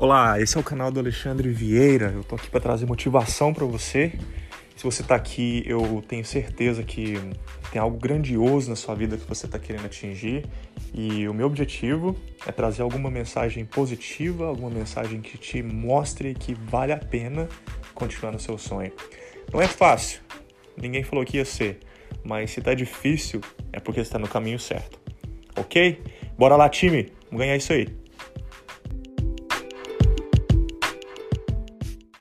Olá, esse é o canal do Alexandre Vieira. Eu tô aqui para trazer motivação para você. Se você tá aqui, eu tenho certeza que tem algo grandioso na sua vida que você tá querendo atingir. E o meu objetivo é trazer alguma mensagem positiva, alguma mensagem que te mostre que vale a pena continuar no seu sonho. Não é fácil, ninguém falou que ia ser, mas se tá difícil é porque está no caminho certo. Ok? Bora lá, time! Vamos ganhar isso aí!